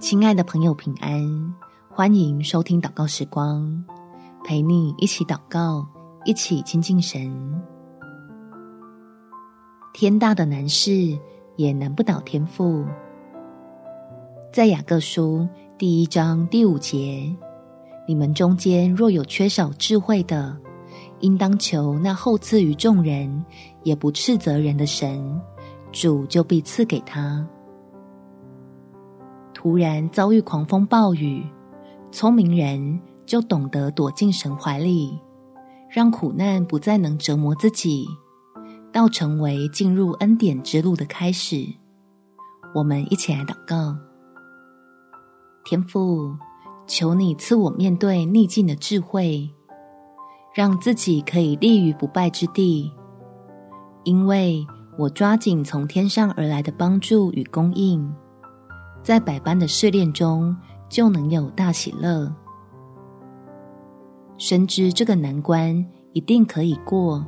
亲爱的朋友，平安！欢迎收听祷告时光，陪你一起祷告，一起亲近神。天大的难事也难不倒天父。在雅各书第一章第五节，你们中间若有缺少智慧的，应当求那厚赐于众人，也不斥责人的神，主就必赐给他。突然遭遇狂风暴雨，聪明人就懂得躲进神怀里，让苦难不再能折磨自己，倒成为进入恩典之路的开始。我们一起来祷告：天父，求你赐我面对逆境的智慧，让自己可以立于不败之地，因为我抓紧从天上而来的帮助与供应。在百般的试炼中，就能有大喜乐。深知这个难关一定可以过，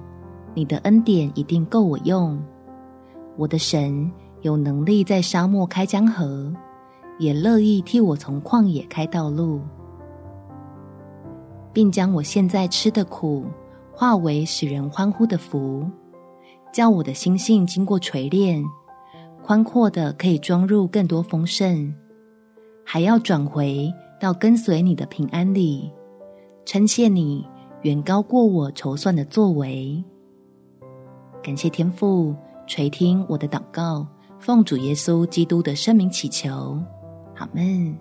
你的恩典一定够我用。我的神有能力在沙漠开江河，也乐意替我从旷野开道路，并将我现在吃的苦化为使人欢呼的福，叫我的心性经过锤炼。宽阔的可以装入更多丰盛，还要转回到跟随你的平安里，称谢你远高过我筹算的作为。感谢天父垂听我的祷告，奉主耶稣基督的圣名祈求，阿门。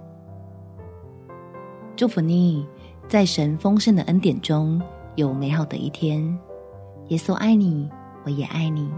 祝福你，在神丰盛的恩典中有美好的一天。耶稣爱你，我也爱你。